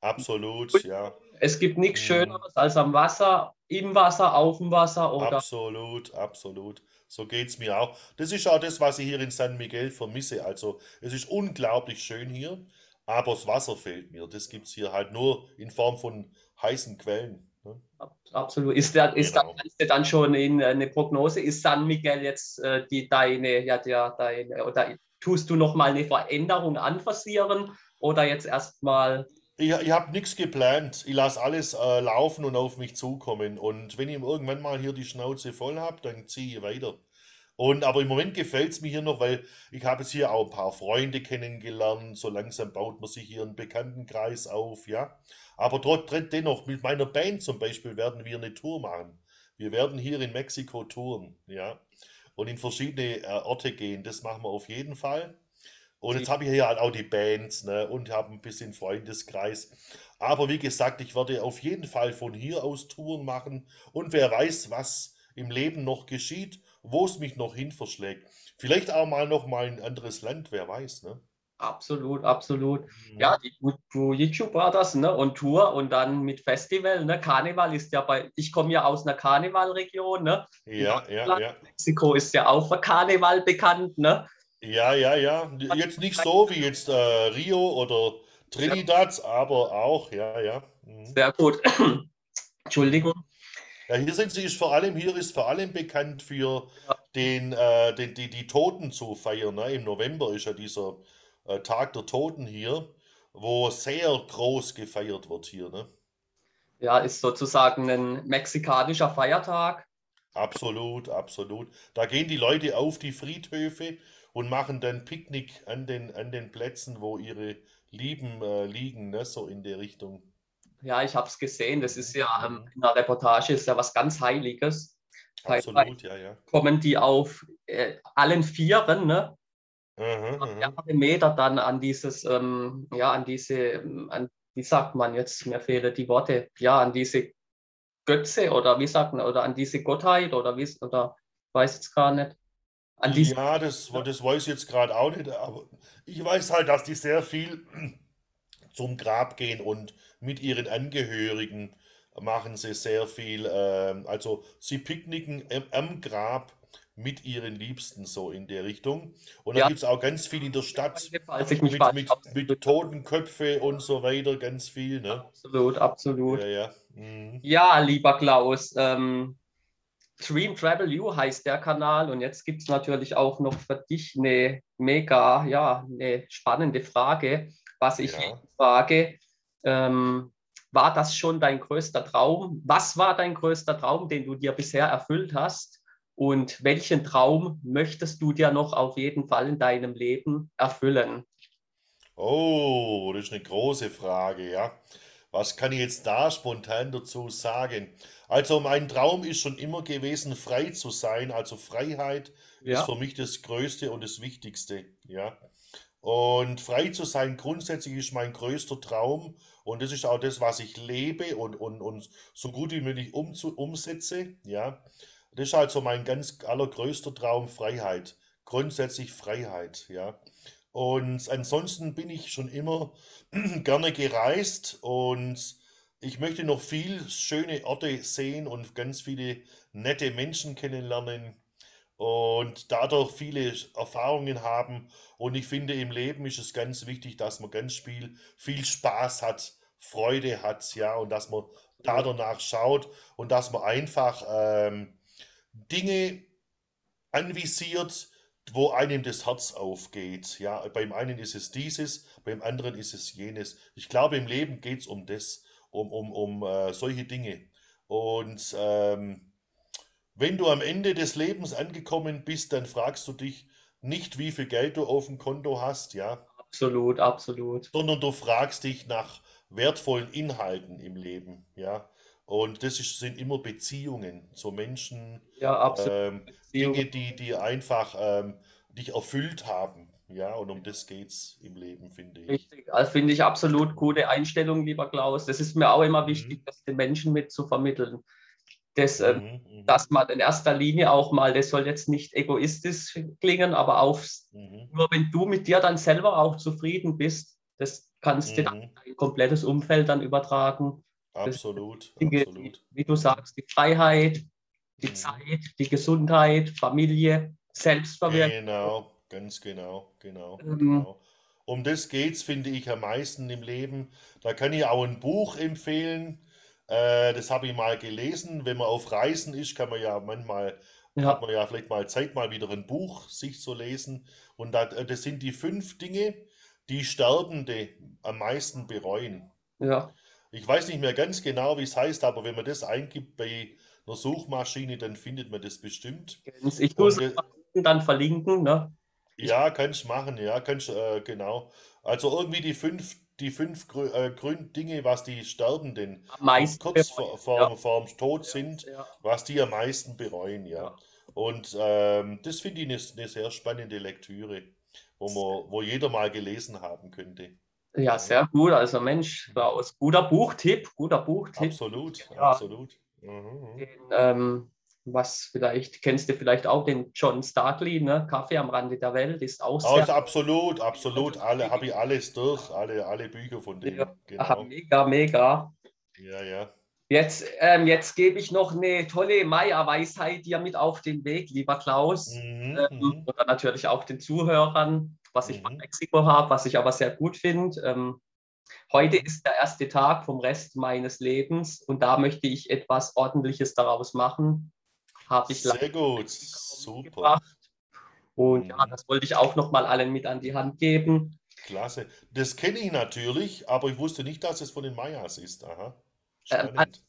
Absolut, ja. Es gibt nichts Mhm. Schöneres als am Wasser, im Wasser, auf dem Wasser oder Absolut, absolut. So geht es mir auch. Das ist auch das, was ich hier in San Miguel vermisse. Also, es ist unglaublich schön hier, aber das Wasser fehlt mir. Das gibt es hier halt nur in Form von heißen Quellen. Ne? Absolut. Ist da, ist da, Genau. kannst du dann schon in äh, eine Prognose? Ist San Miguel jetzt äh, die deine, ja, der, deine, oder tust du noch mal eine Veränderung anforcieren oder jetzt erstmal, Ich, ich habe nichts geplant. Ich lasse alles äh, laufen und auf mich zukommen. Und wenn ich irgendwann mal hier die Schnauze voll habe, dann ziehe ich weiter. Und aber im Moment gefällt es mir hier noch, weil ich habe jetzt hier auch ein paar Freunde kennengelernt. So langsam baut man sich hier einen Bekanntenkreis auf, ja. Aber trotzdem dennoch, mit meiner Band zum Beispiel werden wir eine Tour machen. Wir werden hier in Mexiko touren, ja. Und in verschiedene äh, Orte gehen. Das machen wir auf jeden Fall. Und jetzt habe ich hier halt auch die Bands ne, und habe ein bisschen Freundeskreis. Aber wie gesagt, ich werde auf jeden Fall von hier aus Touren machen. Und wer weiß, was im Leben noch geschieht, wo es mich noch hin verschlägt. Vielleicht auch mal noch mal ein anderes Land, wer weiß. Ne? Absolut, absolut. Mhm. Ja, die YouTube war das, ne? Und Tour und dann mit Festival, ne? Karneval ist ja bei, ich komme ja aus einer Karnevalregion, ne? Ja, ja, ja. Mexiko ist ja auch für Karneval bekannt, ne? Ja, ja, ja. Jetzt nicht so wie jetzt äh, Rio oder Trinidad, ja. aber auch, ja, ja. Mhm. Sehr gut. Entschuldigung. Ja, hier sind sie ist vor allem, hier ist vor allem bekannt für ja. den, äh, den, die, die Toten zu feiern. Ne? Im November ist ja dieser äh, Tag der Toten hier, wo sehr groß gefeiert wird hier. Ne? Ja, ist sozusagen ein mexikanischer Feiertag. Absolut, absolut. Da gehen die Leute auf die Friedhöfe und machen dann Picknick an den, an den Plätzen, wo ihre Lieben äh, liegen, ne? so in der Richtung. Ja, ich habe es gesehen. Das ist ja ähm, in der Reportage ist ja was ganz Heiliges. Absolut, ja, ja. Kommen die auf äh, allen Vieren, ne? Mhm, mehrere Meter dann an dieses, ähm, ja, an diese, an, wie sagt man jetzt, mir fehlen die Worte, ja, an diese Götze oder wie sagt man, oder an diese Gottheit oder wie, oder weiß jetzt gar nicht. An diese, ja, das, das weiß ich jetzt gerade auch nicht, aber ich weiß halt, dass die sehr viel zum Grab gehen und mit ihren Angehörigen machen sie sehr viel, äh, also sie picknicken am Grab mit ihren Liebsten so in der Richtung. Und da ja. gibt es auch ganz viel in der Stadt mit, mit, mit Totenköpfe und so weiter, ganz viel. Ne? Absolut, absolut. Ja, ja. Mhm. ja lieber Klaus, ähm, Dream Travel You heißt der Kanal und jetzt gibt es natürlich auch noch für dich eine mega, ja, eine spannende Frage, was ich ja. frage. Ähm, war das schon dein größter Traum? Was war dein größter Traum, den du dir bisher erfüllt hast? Und welchen Traum möchtest du dir noch auf jeden Fall in deinem Leben erfüllen? Oh, das ist eine große Frage, ja. Was kann ich jetzt da spontan dazu sagen? Also mein Traum ist schon immer gewesen, frei zu sein. Also Freiheit ja. ist für mich das Größte und das Wichtigste, ja. Und frei zu sein grundsätzlich ist mein größter Traum und das ist auch das, was ich lebe und, und, und so gut wie möglich um, umsetze, ja. Das ist also mein ganz allergrößter Traum, Freiheit. Grundsätzlich Freiheit, ja. Und ansonsten bin ich schon immer gerne gereist und ich möchte noch viel schöne Orte sehen und ganz viele nette Menschen kennenlernen und dadurch viele Erfahrungen haben. Und ich finde, im Leben ist es ganz wichtig, dass man ganz viel, viel Spaß hat, Freude hat, ja, und dass man da danach schaut und dass man einfach ähm, Dinge anvisiert, wo einem das Herz aufgeht. Ja, beim einen ist es dieses, beim anderen ist es jenes. Ich glaube, im Leben geht es um das, um, um, um äh, solche Dinge. Und ähm, wenn du am Ende des Lebens angekommen bist, dann fragst du dich nicht, wie viel Geld du auf dem Konto hast, ja. Absolut, absolut. Sondern du fragst dich nach wertvollen Inhalten im Leben, ja. Und das ist, sind immer Beziehungen zu Menschen, ja, ähm, Dinge, die, die einfach ähm, dich erfüllt haben. Ja, und um das geht es im Leben, finde ich. Richtig, also finde ich absolut gute Einstellung, lieber Klaus. Das ist mir auch immer mhm. wichtig, das den Menschen mit zu vermitteln. Das, mhm, mhm, dass man in erster Linie auch mal, das soll jetzt nicht egoistisch klingen, aber auch mhm. nur wenn du mit dir dann selber auch zufrieden bist, das kannst mhm. du dann dein komplettes Umfeld dann übertragen. Absolut, Dinge, absolut. Wie du sagst, die Freiheit, die mhm. Zeit, die Gesundheit, Familie, Selbstverwirklichung. Genau, ganz genau, genau, mhm. genau. Um das geht es, finde ich, am meisten im Leben. Da kann ich auch ein Buch empfehlen. Äh, das habe ich mal gelesen. Wenn man auf Reisen ist, kann man ja manchmal, ja. hat man ja vielleicht mal Zeit, mal wieder ein Buch sich zu lesen. Und das, äh, das sind die fünf Dinge, die Sterbende am meisten bereuen. Ja. Ich weiß nicht mehr ganz genau, wie es heißt, aber wenn man das eingibt bei einer Suchmaschine, dann findet man das bestimmt. Ich tue es dann verlinken, ne? Ja, kannst machen, ja, kannst, äh, genau. Also irgendwie die fünf, die fünf Grü äh, Grün Dinge, was die Sterbenden Am meisten kurz bereuen, vor, ja. vor, vorm Tod sind, Ja, was die am meisten bereuen, ja. Und ähm, das finde ich eine, eine sehr spannende Lektüre, wo man, wo jeder mal gelesen haben könnte. Ja, sehr gut. Also Mensch, Klaus, guter Buchtipp, guter Buchtipp. Absolut, absolut. Mhm, mhm. Den, ähm, was vielleicht, kennst du vielleicht auch den John Starkley, ne? Kaffee am Rande der Welt, ist auch Also sehr absolut, absolut, alle habe ich alles durch, alle, alle Bücher von dem, Ja, genau. mega, mega. Ja, ja. Jetzt, ähm, jetzt gebe ich noch eine tolle Maya-Weisheit dir mit auf den Weg, lieber Klaus. Mhm, Ähm, mhm. oder natürlich auch den Zuhörern, was ich von Mhm. Mexiko habe, was ich aber sehr gut finde. Ähm, heute ist der erste Tag vom Rest meines Lebens und da möchte ich etwas Ordentliches daraus machen. Habe ich Sehr gut, super, mitgebracht. Und ja, Mhm. das wollte ich auch nochmal allen mit an die Hand geben. klasse. Das kenne ich natürlich, aber ich wusste nicht, dass es von den Mayas ist. Aha, Ähm, spannend.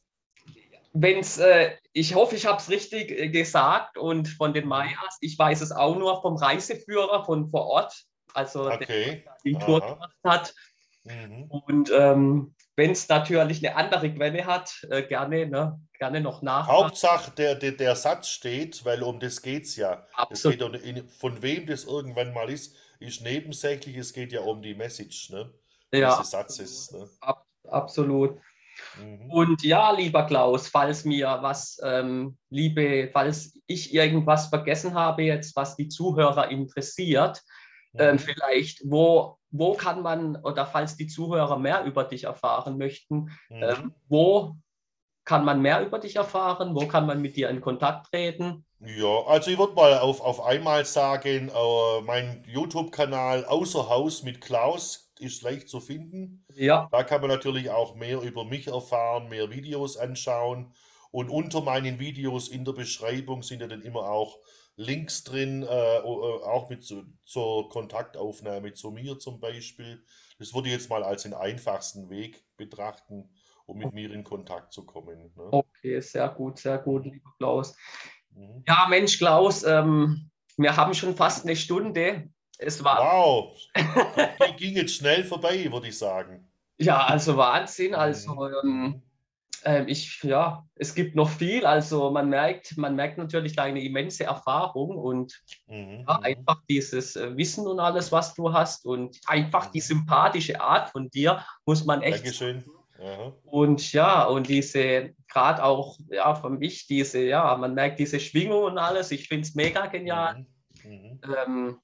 Wenn's, äh, ich hoffe, ich habe es richtig äh, gesagt und von den Mayas, ich weiß es auch nur vom Reiseführer von vor Ort, also der Okay, die Tour aha. gemacht hat. Mhm. Und ähm, wenn es natürlich eine andere Quelle hat, äh, gerne, ne, gerne noch nachfragen. Hauptsache, der, der, der Satz steht, weil um das geht es ja. Es Absolut. geht um, von wem das irgendwann mal ist, ist nebensächlich. Es geht ja um die Message ne, Ja, dieses Satzes. Ne? ab, absolut. Mhm. Und ja, lieber Klaus, falls mir was, ähm, liebe, falls ich irgendwas vergessen habe jetzt, was die Zuhörer interessiert, ähm, Mhm. vielleicht, wo, wo kann man, oder falls die Zuhörer mehr über dich erfahren möchten, Mhm. ähm, wo kann man mehr über dich erfahren? Wo kann man mit dir in Kontakt treten? Ja, also ich würde mal auf, auf einmal sagen, äh, mein YouTube-Kanal Außer Haus mit Klaus ist leicht zu finden. Ja, Da kann man natürlich auch mehr über mich erfahren, mehr Videos anschauen. Und unter meinen Videos in der Beschreibung sind ja dann immer auch Links drin, äh, äh, auch mit zu, zur Kontaktaufnahme zu mir zum Beispiel. Das würde ich jetzt mal als den einfachsten Weg betrachten, um mit mir in Kontakt zu kommen. Ne? okay, sehr gut, sehr gut, lieber Klaus. Mhm. Ja, Mensch, Klaus, ähm, wir haben schon fast eine Stunde. Es war, Wow, die ging jetzt schnell vorbei, würde ich sagen. ja, also Wahnsinn. Also, Mhm. ähm, ähm, ich, ja, es gibt noch viel. Also, man merkt, man merkt natürlich deine immense Erfahrung und Mhm, ja, mhm. einfach dieses äh, Wissen und alles, was du hast und einfach die Mhm. sympathische Art von dir, muss man echt Dankeschön. Aha. Und ja, und diese, gerade auch, ja, für mich, diese, ja, man merkt diese Schwingung und alles. Ich finde es mega genial. Mhm, mhm. Ähm,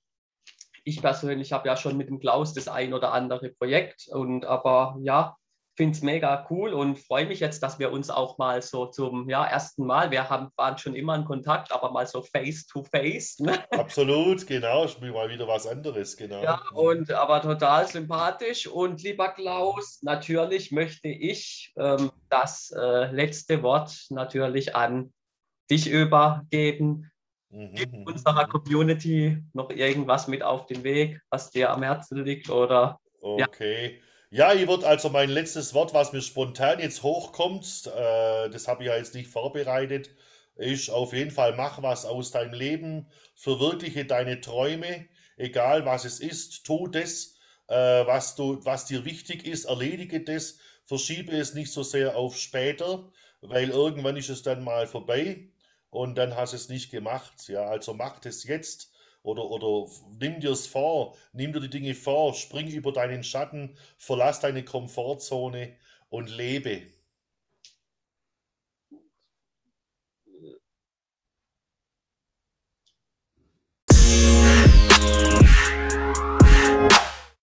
ich persönlich habe ja schon mit dem Klaus das ein oder andere Projekt und aber ja, finde es mega cool und freue mich jetzt, dass wir uns auch mal so zum ja, ersten Mal, wir haben, waren schon immer in Kontakt, aber mal so face to face. Ne? Absolut, genau. Ich will mal wieder was anderes, genau. Ja, und aber total sympathisch. Und lieber Klaus, natürlich möchte ich ähm, das äh, letzte Wort natürlich an dich übergeben. Mhm, Gib mhm, unserer. Community noch irgendwas mit auf den Weg, was dir am Herzen liegt oder Ja. Ja, ich würde also mein letztes Wort, was mir spontan jetzt hochkommt, äh, das habe ich ja jetzt nicht vorbereitet, ist auf jeden Fall, mach was aus deinem Leben, verwirkliche deine Träume, egal was es ist, tu das, äh, was du, was dir wichtig ist, erledige das, verschiebe es nicht so sehr auf später, weil irgendwann ist es dann mal vorbei und dann hast du es nicht gemacht. Ja, also mach das jetzt oder, oder nimm dir es vor, nimm dir die Dinge vor, spring über deinen Schatten, verlass deine Komfortzone und lebe.